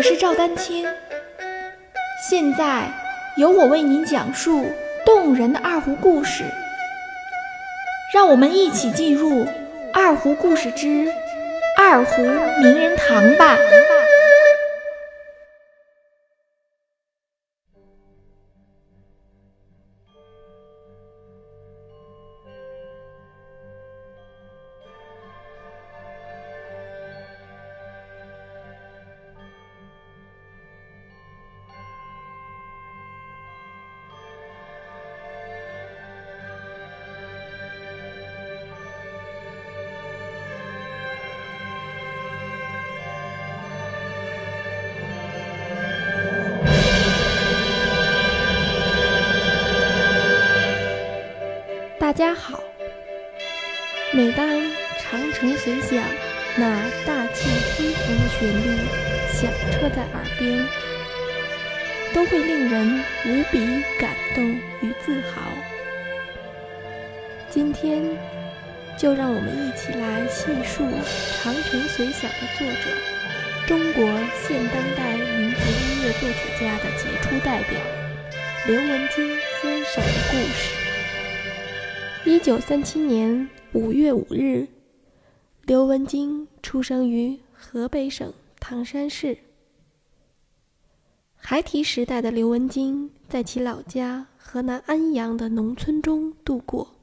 我是赵丹青，现在由我为您讲述动人的二胡故事。让我们一起进入《二胡故事之二胡名人堂》吧。家好。每当长城随响，那大气恢宏的旋律响彻在耳边，都会令人无比感动与自豪。今天，就让我们一起来细述《长城随响》的作者——中国现当代民族音乐作曲家的杰出代表刘文金先生的故事。一九三七年五月五日，刘文京出生于河北省唐山市。孩提时代的刘文京在其老家河南安阳的农村中度过，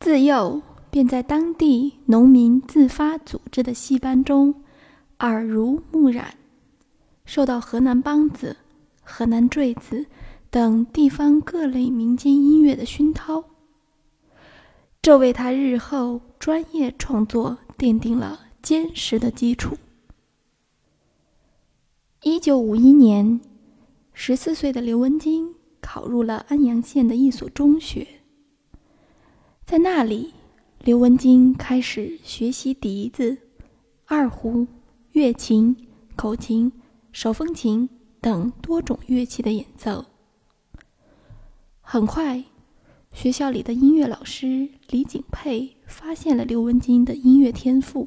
自幼便在当地农民自发组织的戏班中耳濡目染，受到河南梆子、河南坠子等地方各类民间音乐的熏陶。这为他日后专业创作奠定了坚实的基础。一九五一年，十四岁的刘文金考入了安阳县的一所中学，在那里，刘文金开始学习笛子、二胡、乐琴、口琴、手风琴等多种乐器的演奏。很快。学校里的音乐老师李景佩发现了刘文金的音乐天赋，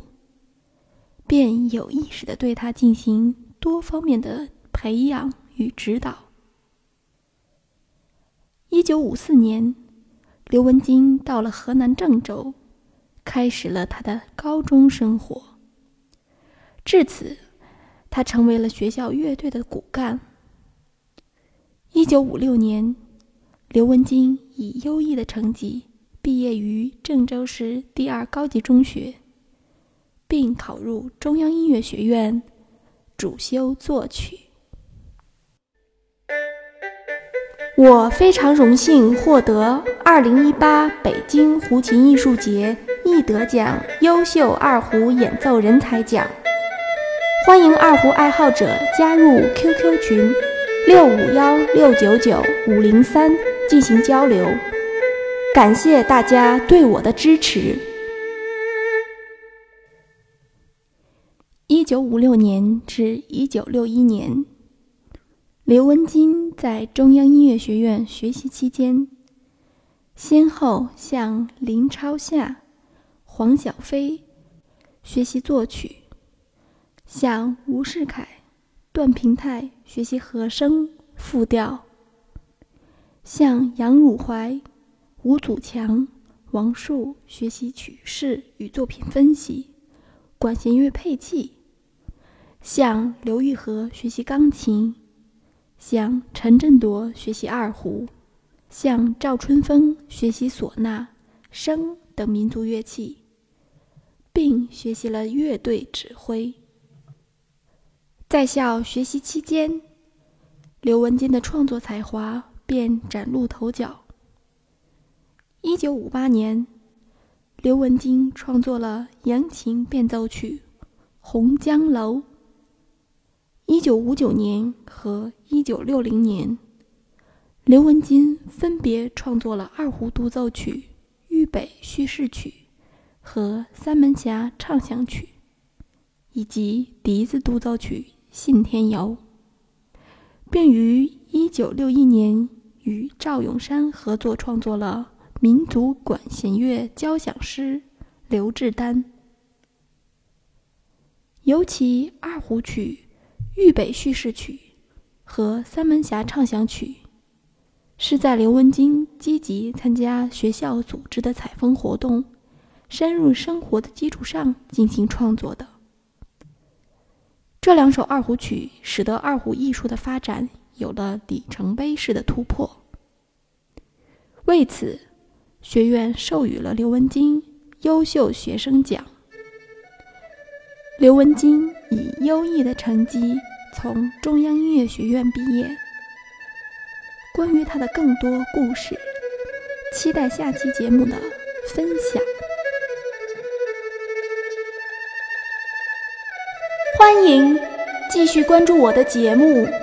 便有意识地对他进行多方面的培养与指导。一九五四年，刘文金到了河南郑州，开始了他的高中生活。至此，他成为了学校乐队的骨干。一九五六年。刘文金以优异的成绩毕业于郑州市第二高级中学，并考入中央音乐学院，主修作曲。我非常荣幸获得二零一八北京胡琴艺术节易得奖优秀二胡演奏人才奖，欢迎二胡爱好者加入 QQ 群六五幺六九九五零三。进行交流，感谢大家对我的支持。一九五六年至一九六一年，刘文金在中央音乐学院学习期间，先后向林超夏、黄小飞学习作曲，向吴世凯、段平泰学习和声、复调。向杨汝怀、吴祖强、王树学习曲式与作品分析、管弦乐配器；向刘玉和学习钢琴；向陈振铎学习二胡；向赵春风学习唢呐、笙等民族乐器，并学习了乐队指挥。在校学习期间，刘文金的创作才华。便崭露头角。一九五八年，刘文金创作了扬琴变奏曲《红江楼》。一九五九年和一九六零年，刘文金分别创作了二胡独奏曲《豫北叙事曲》和三门峡畅想曲，以及笛子独奏曲《信天游》，并于一九六一年。与赵永山合作创作了民族管弦乐交响诗《刘志丹》，尤其二胡曲《豫北叙事曲和三门峡畅想曲，是在刘文金积极参加学校组织的采风活动、深入生活的基础上进行创作的。这两首二胡曲使得二胡艺术的发展有了里程碑式的突破。为此，学院授予了刘文金优秀学生奖。刘文金以优异的成绩从中央音乐学院毕业。关于他的更多故事，期待下期节目的分享。欢迎继续关注我的节目《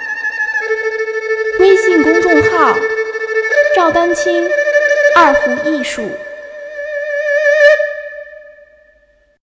微信公众号赵丹青二胡艺术。